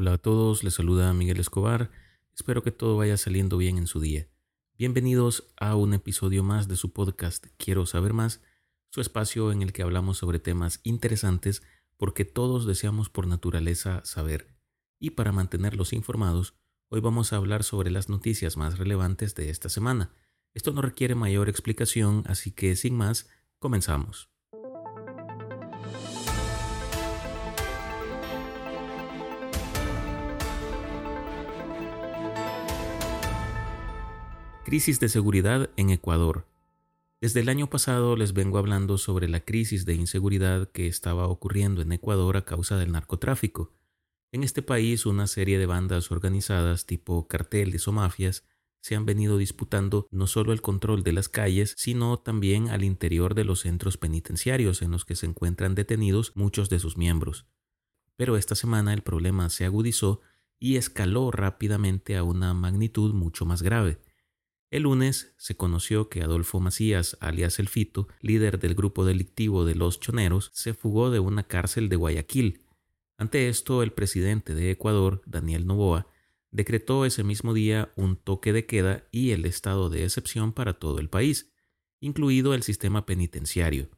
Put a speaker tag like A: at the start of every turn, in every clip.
A: Hola a todos, les saluda Miguel Escobar. Espero que todo vaya saliendo bien en su día. Bienvenidos a un episodio más de su podcast Quiero saber más, su espacio en el que hablamos sobre temas interesantes porque todos deseamos por naturaleza saber. Y para mantenerlos informados, hoy vamos a hablar sobre las noticias más relevantes de esta semana. Esto no requiere mayor explicación, así que sin más, comenzamos. Crisis de seguridad en Ecuador. Desde el año pasado les vengo hablando sobre la crisis de inseguridad que estaba ocurriendo en Ecuador a causa del narcotráfico. En este país una serie de bandas organizadas tipo carteles o mafias se han venido disputando no solo el control de las calles, sino también al interior de los centros penitenciarios en los que se encuentran detenidos muchos de sus miembros. Pero esta semana el problema se agudizó y escaló rápidamente a una magnitud mucho más grave. El lunes se conoció que Adolfo Macías, alias El Fito, líder del grupo delictivo de Los Choneros, se fugó de una cárcel de Guayaquil. Ante esto, el presidente de Ecuador, Daniel Noboa, decretó ese mismo día un toque de queda y el estado de excepción para todo el país, incluido el sistema penitenciario.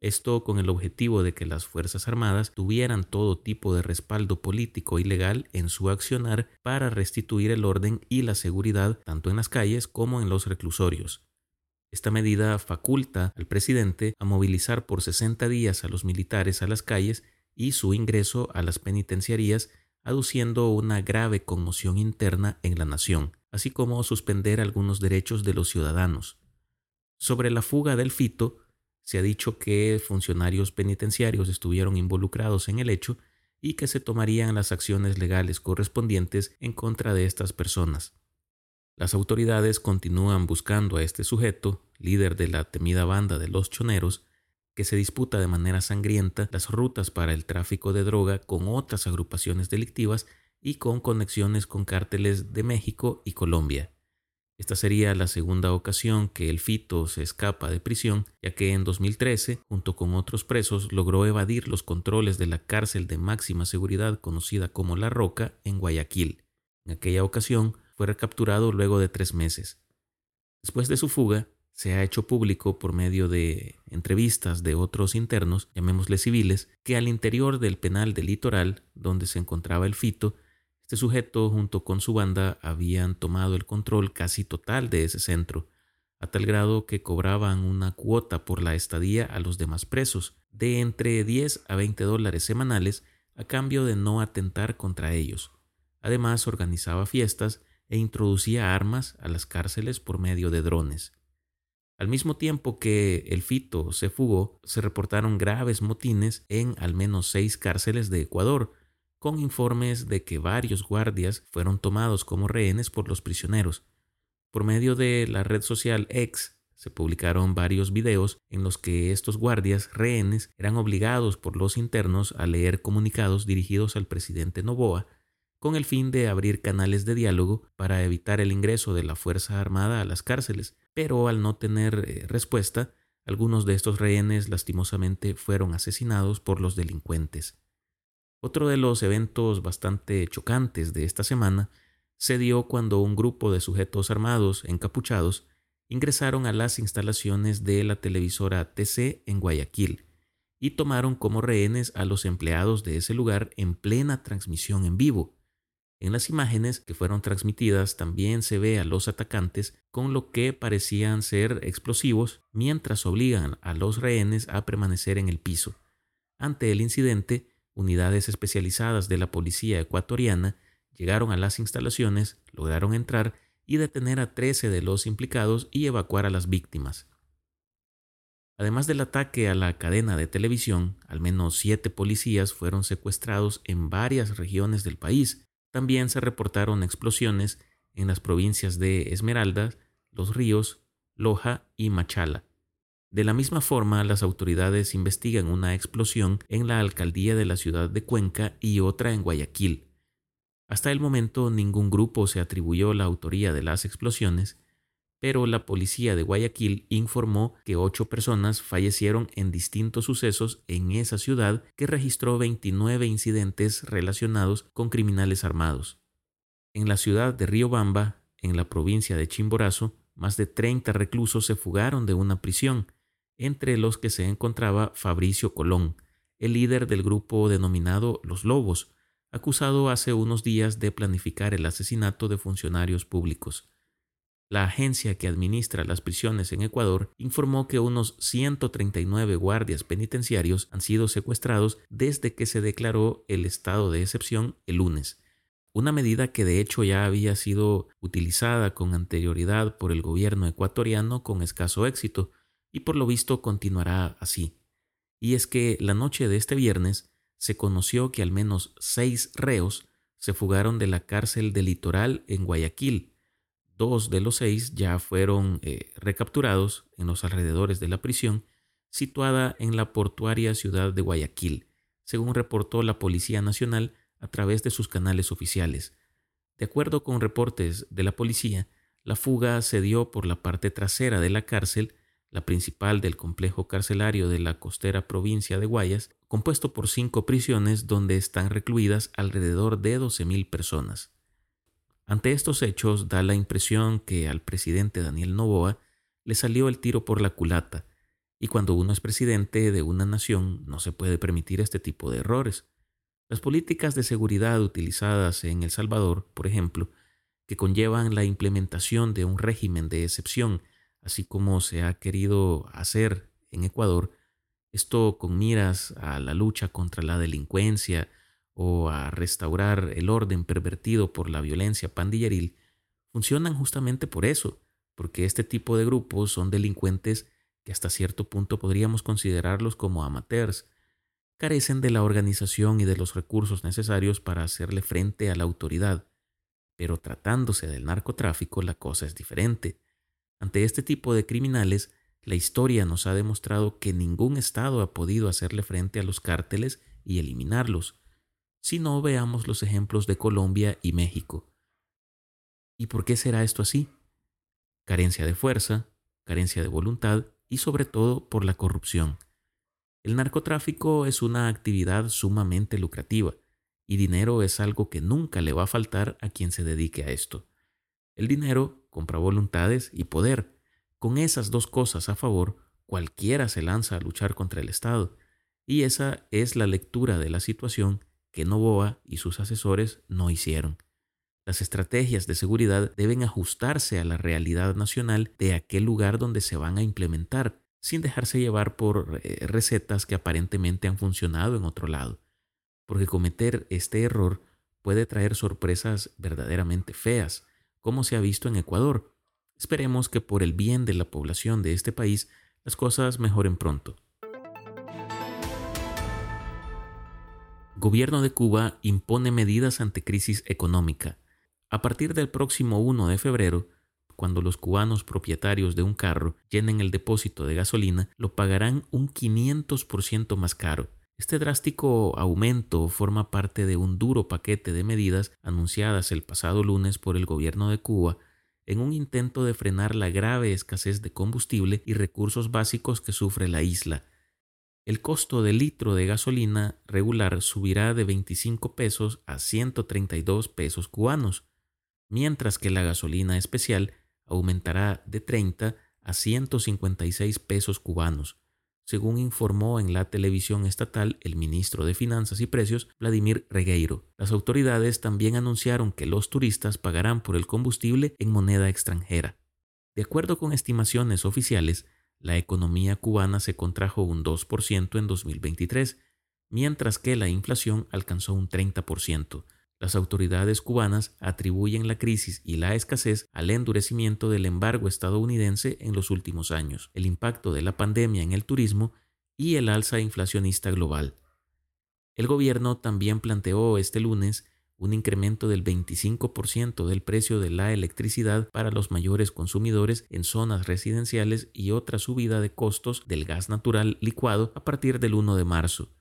A: Esto con el objetivo de que las Fuerzas Armadas tuvieran todo tipo de respaldo político y legal en su accionar para restituir el orden y la seguridad tanto en las calles como en los reclusorios. Esta medida faculta al presidente a movilizar por 60 días a los militares a las calles y su ingreso a las penitenciarías, aduciendo una grave conmoción interna en la nación, así como suspender algunos derechos de los ciudadanos. Sobre la fuga del Fito, se ha dicho que funcionarios penitenciarios estuvieron involucrados en el hecho y que se tomarían las acciones legales correspondientes en contra de estas personas. Las autoridades continúan buscando a este sujeto, líder de la temida banda de los choneros, que se disputa de manera sangrienta las rutas para el tráfico de droga con otras agrupaciones delictivas y con conexiones con cárteles de México y Colombia. Esta sería la segunda ocasión que el Fito se escapa de prisión, ya que en 2013, junto con otros presos, logró evadir los controles de la cárcel de máxima seguridad conocida como La Roca en Guayaquil. En aquella ocasión fue recapturado luego de tres meses. Después de su fuga, se ha hecho público por medio de entrevistas de otros internos, llamémosle civiles, que al interior del penal del litoral, donde se encontraba el Fito, este sujeto junto con su banda habían tomado el control casi total de ese centro, a tal grado que cobraban una cuota por la estadía a los demás presos, de entre 10 a 20 dólares semanales a cambio de no atentar contra ellos. Además organizaba fiestas e introducía armas a las cárceles por medio de drones. Al mismo tiempo que el Fito se fugó, se reportaron graves motines en al menos seis cárceles de Ecuador, con informes de que varios guardias fueron tomados como rehenes por los prisioneros. Por medio de la red social X se publicaron varios videos en los que estos guardias rehenes eran obligados por los internos a leer comunicados dirigidos al presidente Novoa con el fin de abrir canales de diálogo para evitar el ingreso de la Fuerza Armada a las cárceles, pero al no tener eh, respuesta, algunos de estos rehenes lastimosamente fueron asesinados por los delincuentes. Otro de los eventos bastante chocantes de esta semana se dio cuando un grupo de sujetos armados encapuchados ingresaron a las instalaciones de la televisora TC en Guayaquil y tomaron como rehenes a los empleados de ese lugar en plena transmisión en vivo. En las imágenes que fueron transmitidas también se ve a los atacantes con lo que parecían ser explosivos mientras obligan a los rehenes a permanecer en el piso. Ante el incidente, unidades especializadas de la policía ecuatoriana llegaron a las instalaciones, lograron entrar y detener a 13 de los implicados y evacuar a las víctimas. Además del ataque a la cadena de televisión, al menos siete policías fueron secuestrados en varias regiones del país. También se reportaron explosiones en las provincias de Esmeraldas, Los Ríos, Loja y Machala. De la misma forma, las autoridades investigan una explosión en la alcaldía de la ciudad de Cuenca y otra en Guayaquil. Hasta el momento ningún grupo se atribuyó la autoría de las explosiones, pero la policía de Guayaquil informó que ocho personas fallecieron en distintos sucesos en esa ciudad que registró 29 incidentes relacionados con criminales armados. En la ciudad de Riobamba, en la provincia de Chimborazo, más de 30 reclusos se fugaron de una prisión, entre los que se encontraba Fabricio Colón, el líder del grupo denominado Los Lobos, acusado hace unos días de planificar el asesinato de funcionarios públicos. La agencia que administra las prisiones en Ecuador informó que unos 139 guardias penitenciarios han sido secuestrados desde que se declaró el estado de excepción el lunes, una medida que de hecho ya había sido utilizada con anterioridad por el gobierno ecuatoriano con escaso éxito y por lo visto continuará así. Y es que la noche de este viernes se conoció que al menos seis reos se fugaron de la cárcel del litoral en Guayaquil, Dos de los seis ya fueron eh, recapturados en los alrededores de la prisión, situada en la portuaria ciudad de Guayaquil, según reportó la Policía Nacional a través de sus canales oficiales. De acuerdo con reportes de la policía, la fuga se dio por la parte trasera de la cárcel, la principal del complejo carcelario de la costera provincia de Guayas, compuesto por cinco prisiones donde están recluidas alrededor de 12.000 personas. Ante estos hechos da la impresión que al presidente Daniel Novoa le salió el tiro por la culata, y cuando uno es presidente de una nación no se puede permitir este tipo de errores. Las políticas de seguridad utilizadas en El Salvador, por ejemplo, que conllevan la implementación de un régimen de excepción, así como se ha querido hacer en Ecuador, esto con miras a la lucha contra la delincuencia, o a restaurar el orden pervertido por la violencia pandilleril, funcionan justamente por eso, porque este tipo de grupos son delincuentes que hasta cierto punto podríamos considerarlos como amateurs, carecen de la organización y de los recursos necesarios para hacerle frente a la autoridad. Pero tratándose del narcotráfico la cosa es diferente. Ante este tipo de criminales, la historia nos ha demostrado que ningún Estado ha podido hacerle frente a los cárteles y eliminarlos, si no veamos los ejemplos de Colombia y México. ¿Y por qué será esto así? Carencia de fuerza, carencia de voluntad y sobre todo por la corrupción. El narcotráfico es una actividad sumamente lucrativa y dinero es algo que nunca le va a faltar a quien se dedique a esto. El dinero compra voluntades y poder. Con esas dos cosas a favor, cualquiera se lanza a luchar contra el Estado. Y esa es la lectura de la situación que Novoa y sus asesores no hicieron. Las estrategias de seguridad deben ajustarse a la realidad nacional de aquel lugar donde se van a implementar, sin dejarse llevar por eh, recetas que aparentemente han funcionado en otro lado, porque cometer este error puede traer sorpresas verdaderamente feas, como se ha visto en Ecuador. Esperemos que por el bien de la población de este país las cosas mejoren pronto. Gobierno de Cuba impone medidas ante crisis económica. A partir del próximo 1 de febrero, cuando los cubanos propietarios de un carro llenen el depósito de gasolina, lo pagarán un 500% más caro. Este drástico aumento forma parte de un duro paquete de medidas anunciadas el pasado lunes por el gobierno de Cuba en un intento de frenar la grave escasez de combustible y recursos básicos que sufre la isla, el costo del litro de gasolina regular subirá de 25 pesos a 132 pesos cubanos, mientras que la gasolina especial aumentará de 30 a 156 pesos cubanos, según informó en la televisión estatal el ministro de Finanzas y Precios, Vladimir Regueiro. Las autoridades también anunciaron que los turistas pagarán por el combustible en moneda extranjera. De acuerdo con estimaciones oficiales, la economía cubana se contrajo un 2% en 2023, mientras que la inflación alcanzó un 30%. Las autoridades cubanas atribuyen la crisis y la escasez al endurecimiento del embargo estadounidense en los últimos años, el impacto de la pandemia en el turismo y el alza inflacionista global. El gobierno también planteó este lunes un incremento del 25% del precio de la electricidad para los mayores consumidores en zonas residenciales y otra subida de costos del gas natural licuado a partir del 1 de marzo.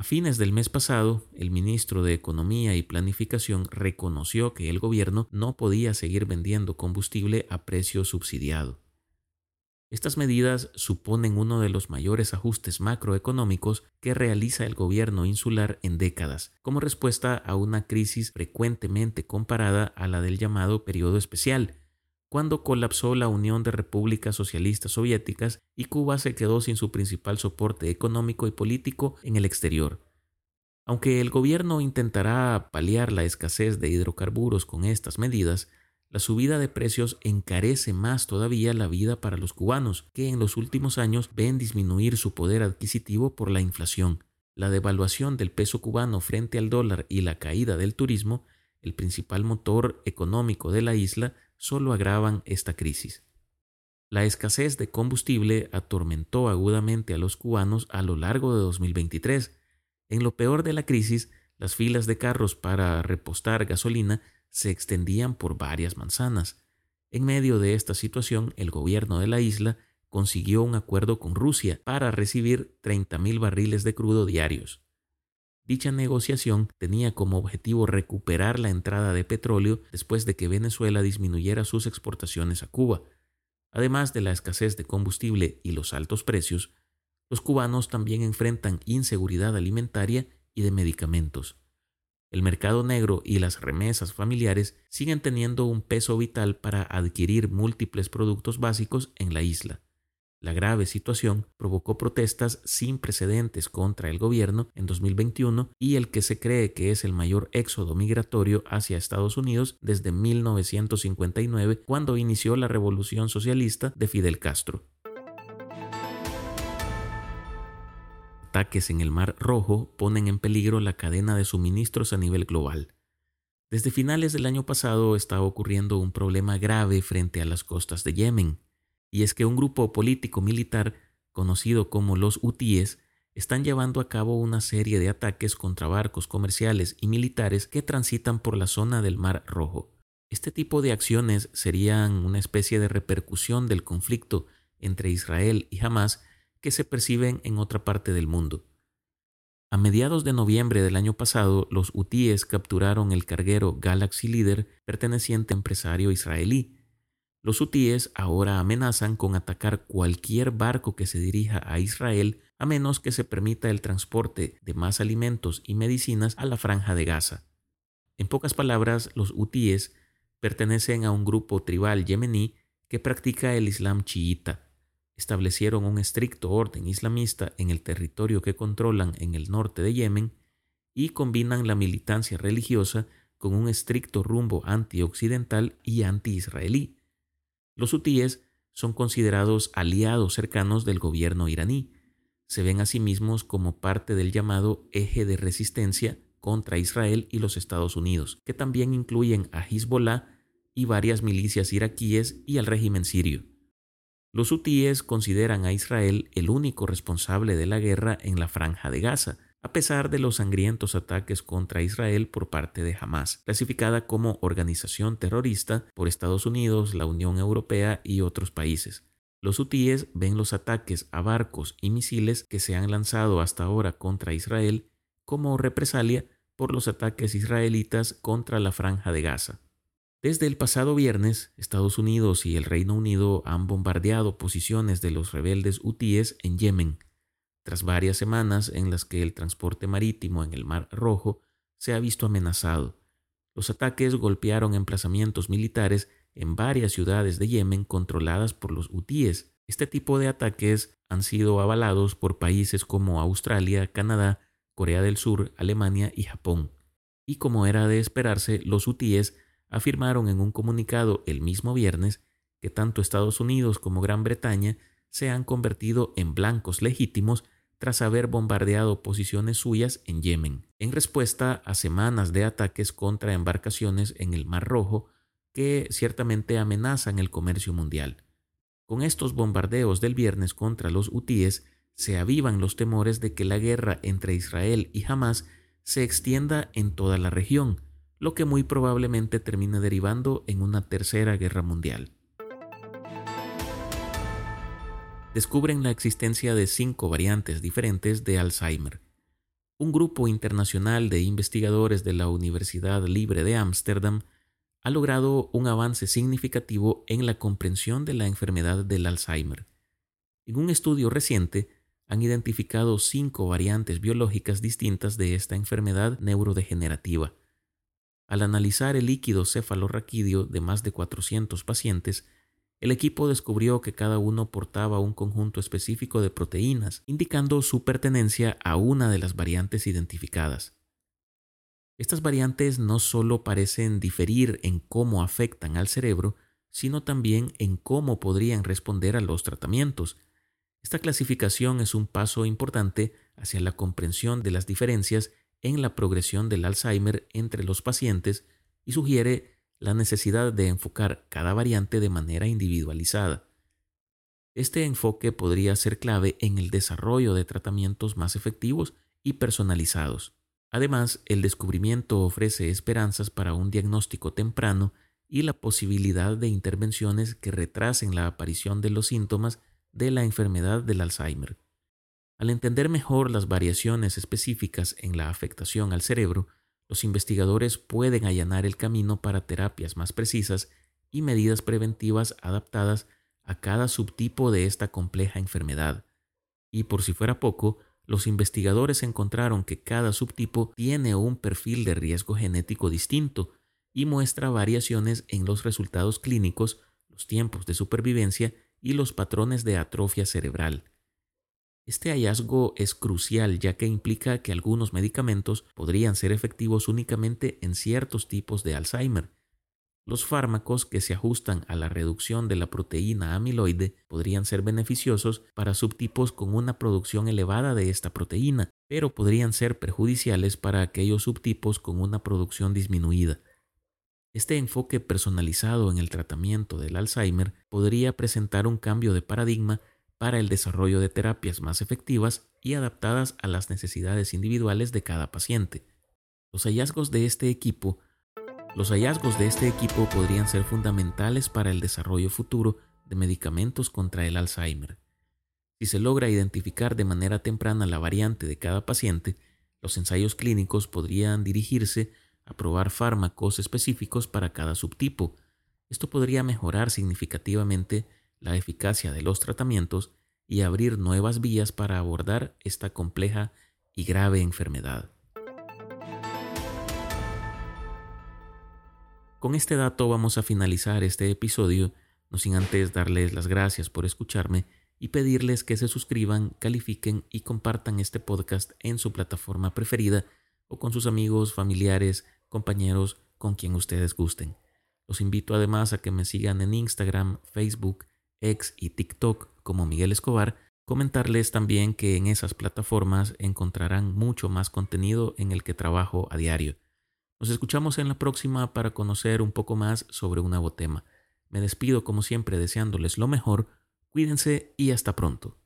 A: A fines del mes pasado, el ministro de Economía y Planificación reconoció que el gobierno no podía seguir vendiendo combustible a precio subsidiado. Estas medidas suponen uno de los mayores ajustes macroeconómicos que realiza el gobierno insular en décadas, como respuesta a una crisis frecuentemente comparada a la del llamado periodo especial, cuando colapsó la Unión de Repúblicas Socialistas Soviéticas y Cuba se quedó sin su principal soporte económico y político en el exterior. Aunque el gobierno intentará paliar la escasez de hidrocarburos con estas medidas, la subida de precios encarece más todavía la vida para los cubanos, que en los últimos años ven disminuir su poder adquisitivo por la inflación. La devaluación del peso cubano frente al dólar y la caída del turismo, el principal motor económico de la isla, solo agravan esta crisis. La escasez de combustible atormentó agudamente a los cubanos a lo largo de 2023. En lo peor de la crisis, las filas de carros para repostar gasolina se extendían por varias manzanas. En medio de esta situación, el gobierno de la isla consiguió un acuerdo con Rusia para recibir 30.000 barriles de crudo diarios. Dicha negociación tenía como objetivo recuperar la entrada de petróleo después de que Venezuela disminuyera sus exportaciones a Cuba. Además de la escasez de combustible y los altos precios, los cubanos también enfrentan inseguridad alimentaria y de medicamentos. El mercado negro y las remesas familiares siguen teniendo un peso vital para adquirir múltiples productos básicos en la isla. La grave situación provocó protestas sin precedentes contra el gobierno en 2021 y el que se cree que es el mayor éxodo migratorio hacia Estados Unidos desde 1959, cuando inició la revolución socialista de Fidel Castro. ataques en el Mar Rojo ponen en peligro la cadena de suministros a nivel global. Desde finales del año pasado está ocurriendo un problema grave frente a las costas de Yemen, y es que un grupo político militar conocido como los hutíes están llevando a cabo una serie de ataques contra barcos comerciales y militares que transitan por la zona del Mar Rojo. Este tipo de acciones serían una especie de repercusión del conflicto entre Israel y Hamas que se perciben en otra parte del mundo. A mediados de noviembre del año pasado, los hutíes capturaron el carguero Galaxy Leader perteneciente a empresario israelí. Los hutíes ahora amenazan con atacar cualquier barco que se dirija a Israel a menos que se permita el transporte de más alimentos y medicinas a la franja de Gaza. En pocas palabras, los hutíes pertenecen a un grupo tribal yemení que practica el Islam chiita establecieron un estricto orden islamista en el territorio que controlan en el norte de Yemen y combinan la militancia religiosa con un estricto rumbo anti-occidental y anti-israelí. Los hutíes son considerados aliados cercanos del gobierno iraní. Se ven a sí mismos como parte del llamado eje de resistencia contra Israel y los Estados Unidos, que también incluyen a Hezbollah y varias milicias iraquíes y al régimen sirio. Los hutíes consideran a Israel el único responsable de la guerra en la franja de Gaza, a pesar de los sangrientos ataques contra Israel por parte de Hamas, clasificada como organización terrorista por Estados Unidos, la Unión Europea y otros países. Los hutíes ven los ataques a barcos y misiles que se han lanzado hasta ahora contra Israel como represalia por los ataques israelitas contra la franja de Gaza. Desde el pasado viernes, Estados Unidos y el Reino Unido han bombardeado posiciones de los rebeldes hutíes en Yemen, tras varias semanas en las que el transporte marítimo en el Mar Rojo se ha visto amenazado. Los ataques golpearon emplazamientos militares en varias ciudades de Yemen controladas por los hutíes. Este tipo de ataques han sido avalados por países como Australia, Canadá, Corea del Sur, Alemania y Japón. Y como era de esperarse, los hutíes afirmaron en un comunicado el mismo viernes que tanto Estados Unidos como Gran Bretaña se han convertido en blancos legítimos tras haber bombardeado posiciones suyas en Yemen, en respuesta a semanas de ataques contra embarcaciones en el Mar Rojo que ciertamente amenazan el comercio mundial. Con estos bombardeos del viernes contra los hutíes, se avivan los temores de que la guerra entre Israel y Hamas se extienda en toda la región, lo que muy probablemente termine derivando en una tercera guerra mundial. Descubren la existencia de cinco variantes diferentes de Alzheimer. un grupo internacional de investigadores de la Universidad Libre de Ámsterdam ha logrado un avance significativo en la comprensión de la enfermedad del Alzheimer. En un estudio reciente, han identificado cinco variantes biológicas distintas de esta enfermedad neurodegenerativa. Al analizar el líquido cefalorraquídeo de más de 400 pacientes, el equipo descubrió que cada uno portaba un conjunto específico de proteínas, indicando su pertenencia a una de las variantes identificadas. Estas variantes no solo parecen diferir en cómo afectan al cerebro, sino también en cómo podrían responder a los tratamientos. Esta clasificación es un paso importante hacia la comprensión de las diferencias en la progresión del Alzheimer entre los pacientes y sugiere la necesidad de enfocar cada variante de manera individualizada. Este enfoque podría ser clave en el desarrollo de tratamientos más efectivos y personalizados. Además, el descubrimiento ofrece esperanzas para un diagnóstico temprano y la posibilidad de intervenciones que retrasen la aparición de los síntomas de la enfermedad del Alzheimer. Al entender mejor las variaciones específicas en la afectación al cerebro, los investigadores pueden allanar el camino para terapias más precisas y medidas preventivas adaptadas a cada subtipo de esta compleja enfermedad. Y por si fuera poco, los investigadores encontraron que cada subtipo tiene un perfil de riesgo genético distinto y muestra variaciones en los resultados clínicos, los tiempos de supervivencia y los patrones de atrofia cerebral. Este hallazgo es crucial ya que implica que algunos medicamentos podrían ser efectivos únicamente en ciertos tipos de Alzheimer. Los fármacos que se ajustan a la reducción de la proteína amiloide podrían ser beneficiosos para subtipos con una producción elevada de esta proteína, pero podrían ser perjudiciales para aquellos subtipos con una producción disminuida. Este enfoque personalizado en el tratamiento del Alzheimer podría presentar un cambio de paradigma para el desarrollo de terapias más efectivas y adaptadas a las necesidades individuales de cada paciente. Los hallazgos de este equipo los hallazgos de este equipo podrían ser fundamentales para el desarrollo futuro de medicamentos contra el Alzheimer. Si se logra identificar de manera temprana la variante de cada paciente, los ensayos clínicos podrían dirigirse a probar fármacos específicos para cada subtipo. Esto podría mejorar significativamente la eficacia de los tratamientos y abrir nuevas vías para abordar esta compleja y grave enfermedad. Con este dato vamos a finalizar este episodio, no sin antes darles las gracias por escucharme y pedirles que se suscriban, califiquen y compartan este podcast en su plataforma preferida o con sus amigos, familiares, compañeros, con quien ustedes gusten. Los invito además a que me sigan en Instagram, Facebook, X y TikTok como Miguel Escobar, comentarles también que en esas plataformas encontrarán mucho más contenido en el que trabajo a diario. Nos escuchamos en la próxima para conocer un poco más sobre un nuevo tema. Me despido como siempre deseándoles lo mejor, cuídense y hasta pronto.